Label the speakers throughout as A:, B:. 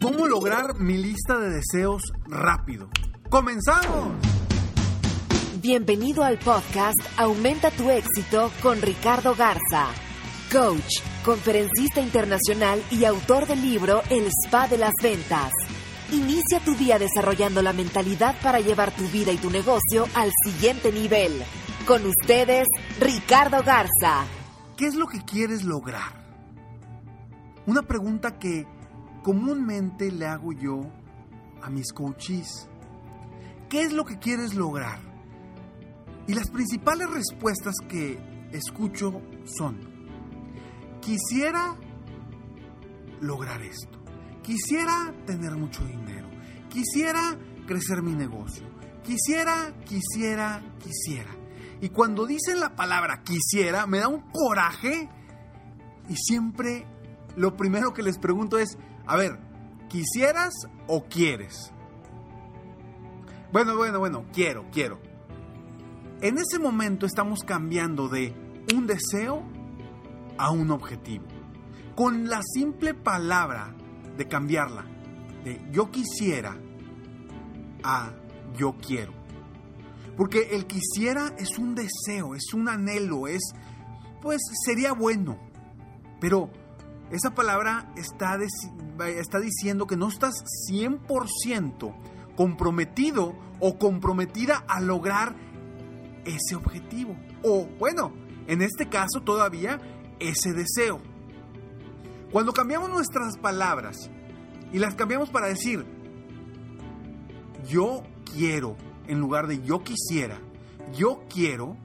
A: ¿Cómo lograr mi lista de deseos rápido? ¡Comenzamos!
B: Bienvenido al podcast Aumenta tu éxito con Ricardo Garza, coach, conferencista internacional y autor del libro El Spa de las Ventas. Inicia tu día desarrollando la mentalidad para llevar tu vida y tu negocio al siguiente nivel. Con ustedes, Ricardo Garza.
A: ¿Qué es lo que quieres lograr? Una pregunta que comúnmente le hago yo a mis coaches. ¿Qué es lo que quieres lograr? Y las principales respuestas que escucho son, quisiera lograr esto, quisiera tener mucho dinero, quisiera crecer mi negocio, quisiera, quisiera, quisiera. Y cuando dicen la palabra quisiera, me da un coraje y siempre lo primero que les pregunto es, a ver, ¿quisieras o quieres? Bueno, bueno, bueno, quiero, quiero. En ese momento estamos cambiando de un deseo a un objetivo. Con la simple palabra de cambiarla, de yo quisiera a yo quiero. Porque el quisiera es un deseo, es un anhelo, es, pues sería bueno. Pero esa palabra está, está diciendo que no estás 100% comprometido o comprometida a lograr ese objetivo. O bueno, en este caso todavía ese deseo. Cuando cambiamos nuestras palabras y las cambiamos para decir yo quiero en lugar de yo quisiera, yo quiero,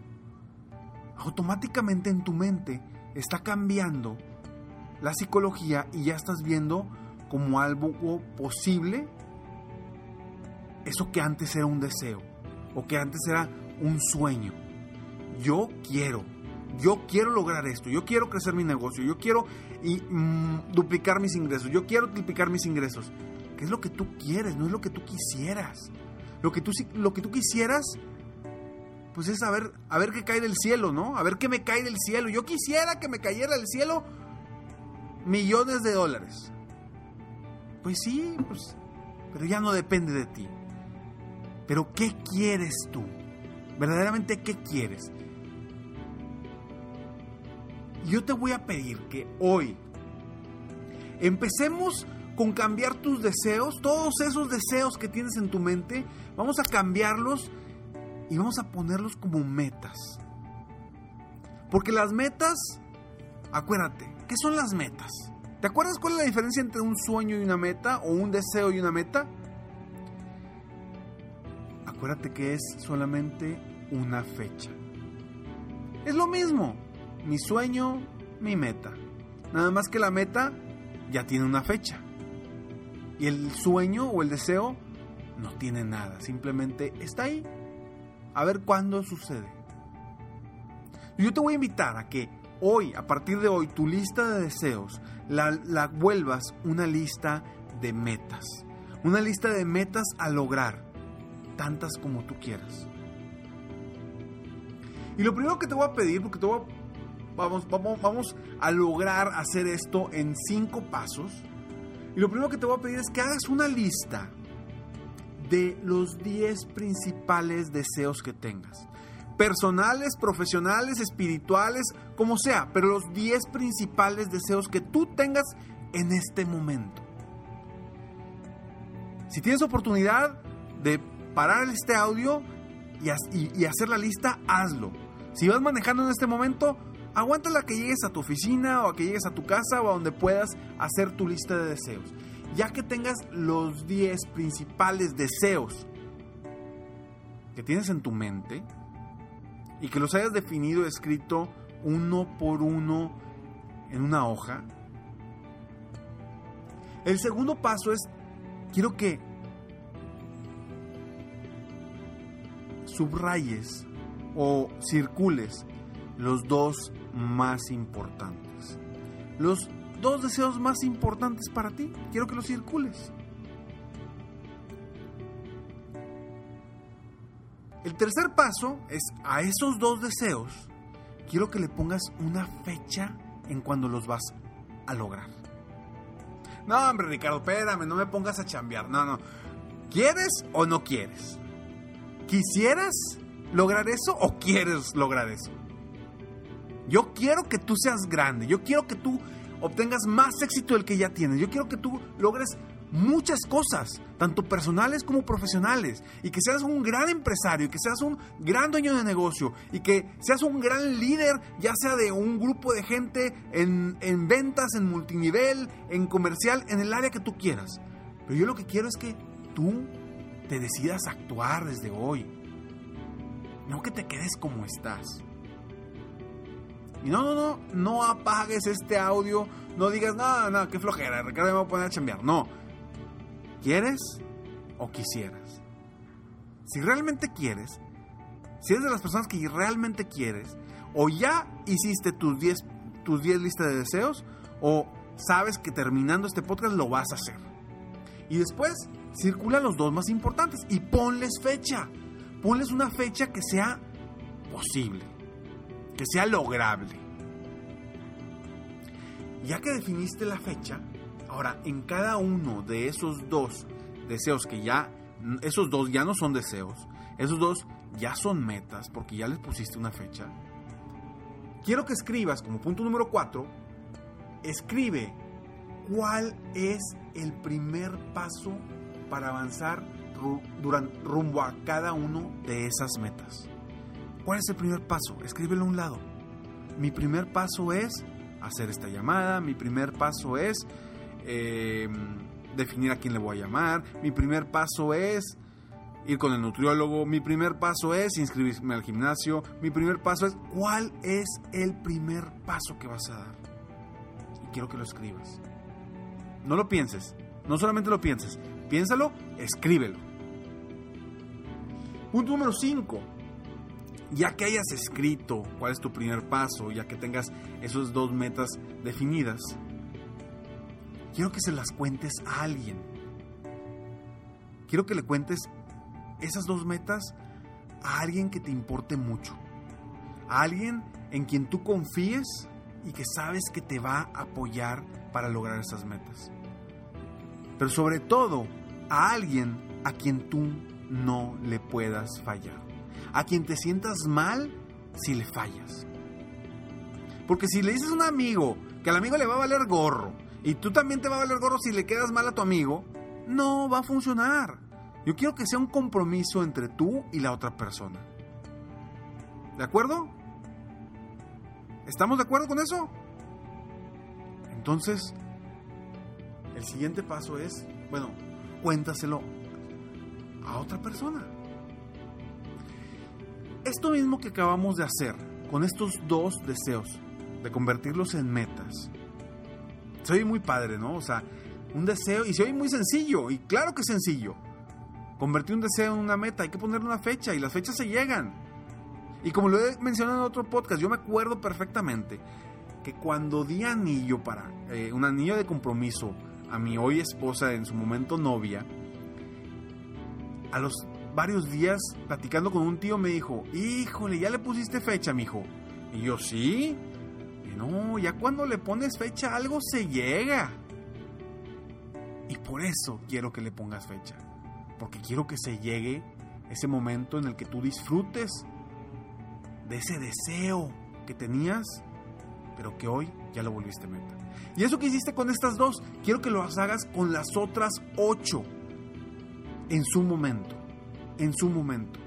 A: automáticamente en tu mente está cambiando la psicología y ya estás viendo como algo posible eso que antes era un deseo o que antes era un sueño. Yo quiero, yo quiero lograr esto, yo quiero crecer mi negocio, yo quiero mm, duplicar mis ingresos, yo quiero duplicar mis ingresos. ¿Qué es lo que tú quieres? No es lo que tú quisieras. Lo que tú, lo que tú quisieras, pues es a ver, a ver qué cae del cielo, ¿no? A ver qué me cae del cielo. Yo quisiera que me cayera del cielo millones de dólares. Pues sí, pues, pero ya no depende de ti. Pero ¿qué quieres tú? Verdaderamente, ¿qué quieres? Yo te voy a pedir que hoy empecemos con cambiar tus deseos, todos esos deseos que tienes en tu mente, vamos a cambiarlos y vamos a ponerlos como metas. Porque las metas, acuérdate, ¿Qué son las metas? ¿Te acuerdas cuál es la diferencia entre un sueño y una meta o un deseo y una meta? Acuérdate que es solamente una fecha. Es lo mismo, mi sueño, mi meta. Nada más que la meta ya tiene una fecha. Y el sueño o el deseo no tiene nada, simplemente está ahí. A ver cuándo sucede. Yo te voy a invitar a que hoy, a partir de hoy, tu lista de deseos la, vuelvas una lista de metas. Una lista de metas a lograr, tantas como tú quieras. Y lo primero que te voy a pedir, porque te voy vamos, vamos, vamos a lograr hacer esto en cinco pasos. Y lo primero que te voy a pedir es que hagas una lista de los 10 principales deseos que tengas. Personales, profesionales, espirituales, como sea, pero los 10 principales deseos que tú tengas en este momento. Si tienes oportunidad de parar este audio y, hacer la lista, hazlo. Si vas manejando en este momento, aguántala que llegues a tu oficina o a que llegues a tu casa o a donde puedas hacer tu lista de deseos. Ya que tengas los 10 principales deseos que tienes en tu mente y que los hayas definido, escrito uno por uno en una hoja. El segundo paso es, quiero que subrayes o circules los dos más importantes. Los dos deseos más importantes para ti, quiero que los circules. El tercer paso es a esos dos deseos, quiero que le pongas una fecha en cuando los vas a lograr. No, hombre, Ricardo, espérame, no me pongas a chambear. No, no. ¿Quieres o no quieres? ¿Quisieras lograr eso o quieres lograr eso? Yo quiero que tú seas grande, yo quiero que tú obtengas más éxito del que ya tienes, yo quiero que tú logres muchas cosas, tanto personales como profesionales, y que seas un gran empresario, y que seas un gran dueño de negocio, y que seas un gran líder, ya sea de un grupo de gente en, en ventas, en multinivel, en comercial, en el área que tú quieras. Pero yo lo que quiero es que tú te decidas actuar desde hoy. No que te quedes como estás. Y no, no, no, no apagues este audio. No digas, no, no, qué flojera, Ricardo me va a poner a chambear. No. ¿Quieres o quisieras? Si realmente quieres, si eres de las personas que realmente quieres, o ya hiciste tus 10 tus 10 listas de deseos, o sabes que terminando este podcast lo vas a hacer. Y después circula los dos más importantes y ponles fecha. Ponles una fecha que sea posible, que sea lograble. Ya que definiste la fecha, ahora en cada uno de esos dos deseos que ya, esos dos ya no son deseos, esos dos ya son metas porque ya les pusiste una fecha. Quiero que escribas como punto número 4, escribe cuál es el primer paso para avanzar rumbo a cada uno de esas metas. ¿Cuál es el primer paso? Escríbelo a un lado. Mi primer paso es hacer esta llamada, mi primer paso es em, definir a quién le voy a llamar, mi primer paso es ir con el nutriólogo, mi primer paso es inscribirme al gimnasio, mi primer paso es cuál es el primer paso que vas a dar. Y quiero que lo escribas. No lo pienses, no solamente lo pienses, Piénsalo, escríbelo. Punto número 5. Ya que hayas escrito cuál es tu primer paso, ya que tengas esas dos metas definidas, quiero que se las cuentes a alguien. Quiero que le cuentes esas dos metas a alguien que te importe mucho. A alguien en quien tú confíes y que sabes que te va a apoyar para lograr esas metas. Pero sobre todo, a alguien a quien tú no le puedas fallar. A quien te sientas mal si le fallas. Porque si le dices a un amigo que al amigo le va a valer gorro y tú también te va a valer gorro si le quedas mal a tu amigo, no va a funcionar. Yo quiero que sea un compromiso entre tú y la otra persona. ¿De acuerdo? ¿Estamos de acuerdo con eso? Entonces, el siguiente paso es, bueno, cuéntaselo a otra persona. Esto mismo que acabamos de hacer con estos dos deseos, de convertirlos en metas, se oye muy padre, ¿no? O sea, un deseo, y se oye muy sencillo, y claro que es sencillo. Convertir un deseo en una meta, hay que ponerle una fecha, y las fechas se llegan. Y como lo he mencionado en otro podcast, yo me acuerdo perfectamente que cuando di anillo para, eh, un anillo de compromiso a mi hoy esposa, en su momento novia, a los varios días platicando con un tío me dijo, híjole, ya le pusiste fecha, mijo. Y yo, sí. No, ya cuando le pones fecha algo se llega. Y por eso quiero que le pongas fecha. Porque quiero que se llegue ese momento en el que tú disfrutes de ese deseo que tenías, pero que hoy ya lo volviste meta. Y eso que hiciste con estas dos, quiero que lo hagas con las otras ocho en su momento, en su momento.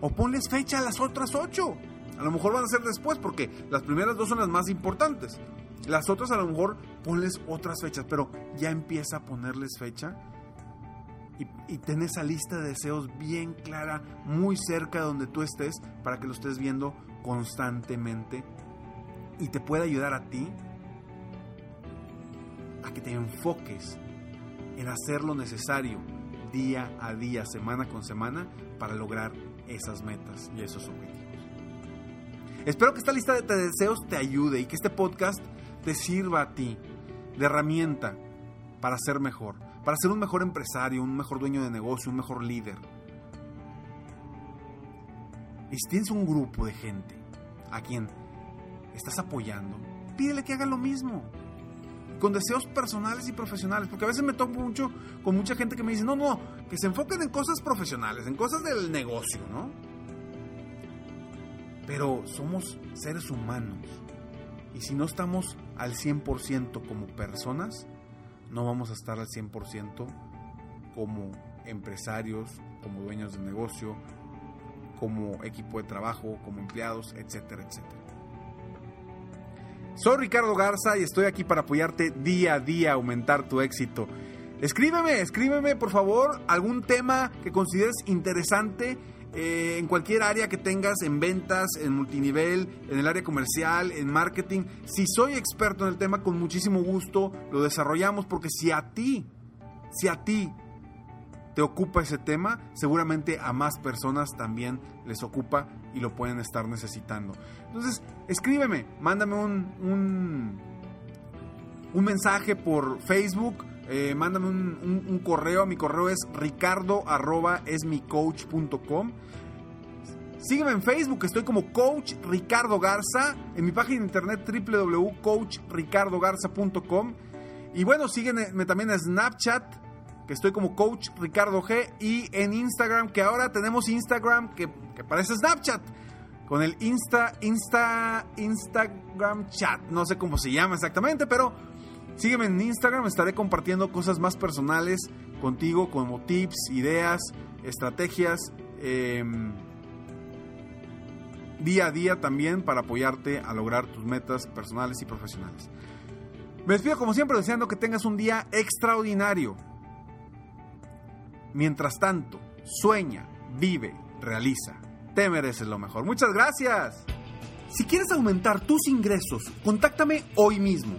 A: O ponles fecha a las otras ocho. A lo mejor van a ser después porque las primeras dos son las más importantes. Las otras a lo mejor ponles otras fechas, pero ya empieza a ponerles fecha y, ten esa lista de deseos bien clara, muy cerca de donde tú estés, para que lo estés viendo constantemente y te pueda ayudar a ti a que te enfoques en hacer lo necesario día a día, semana con semana, para lograr esas metas y esos objetivos. Espero que esta lista de deseos te ayude y que este podcast te sirva a ti de herramienta para ser mejor, para ser un mejor empresario, un mejor dueño de negocio, un mejor líder. Y si tienes un grupo de gente a quien estás apoyando, pídele que haga lo mismo. Con deseos personales y profesionales. Porque a veces me topo mucho con mucha gente que me dice, no, no, que se enfoquen en cosas profesionales, en cosas del negocio, ¿no? Pero somos seres humanos. Y si no estamos al 100% como personas, no vamos a estar al 100% como empresarios, como dueños de negocio, como equipo de trabajo, como empleados, etcétera, etcétera. Soy Ricardo Garza y estoy aquí para apoyarte día a día a aumentar tu éxito. Escríbeme, escríbeme por favor algún tema que consideres interesante eh, en cualquier área que tengas, en ventas, en multinivel, en el área comercial, en marketing. Si soy experto en el tema, con muchísimo gusto lo desarrollamos porque si a ti, si a ti te ocupa ese tema, seguramente a más personas también les ocupa y lo pueden estar necesitando. Entonces, escríbeme, mándame un, un, mensaje por Facebook, eh, mándame un, correo, mi correo es ricardo arroba Sígueme en Facebook, estoy como Coach Ricardo Garza, en mi página de internet www.coachricardogarza.com. Y bueno, sígueme también en Snapchat, que estoy como Coach Ricardo G. Y en Instagram, que ahora tenemos Instagram que, que parece Snapchat con el Insta, Insta, Instagram Chat. No sé cómo se llama exactamente, pero sígueme en Instagram. Estaré compartiendo cosas más personales contigo, como tips, ideas, estrategias, em, día a día también para apoyarte a lograr tus metas personales y profesionales. Me despido como siempre deseando que tengas un día extraordinario. Mientras tanto, sueña, vive, realiza. Te mereces lo mejor. Muchas gracias. Si quieres aumentar tus ingresos, contáctame hoy mismo.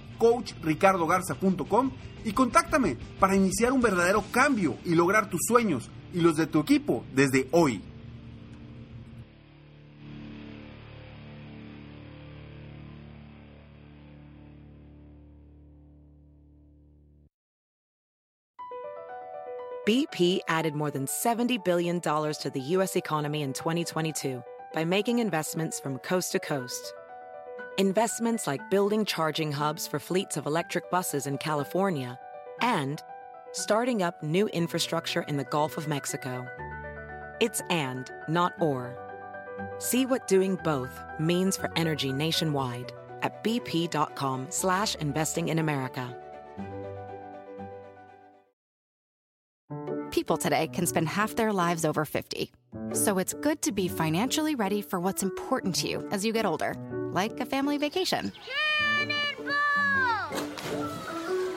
A: www.coachricardogarza.com y contáctame para iniciar un verdadero cambio y lograr tus sueños y los de tu equipo desde hoy.
B: BP added more than $70 billion to the U.S. economy in 2022 by making investments from coast to coast. Investments like building charging hubs for fleets of electric buses in California and starting up new infrastructure in the Gulf of Mexico. It's and, not or. See what doing both means for energy nationwide at bp.com slash investing in America.
C: People today can spend half their lives over 50. So it's good to be financially ready for what's important to you as you get older, like a family vacation.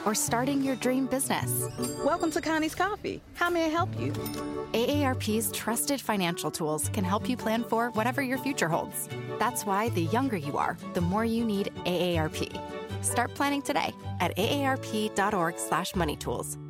C: Or starting your dream business.
D: Welcome to Connie's Coffee. How may I help you?
C: AARP's trusted financial tools can help you plan for whatever your future holds. That's why the younger you are, the more you need AARP. Start planning today at aarp.org/moneytools.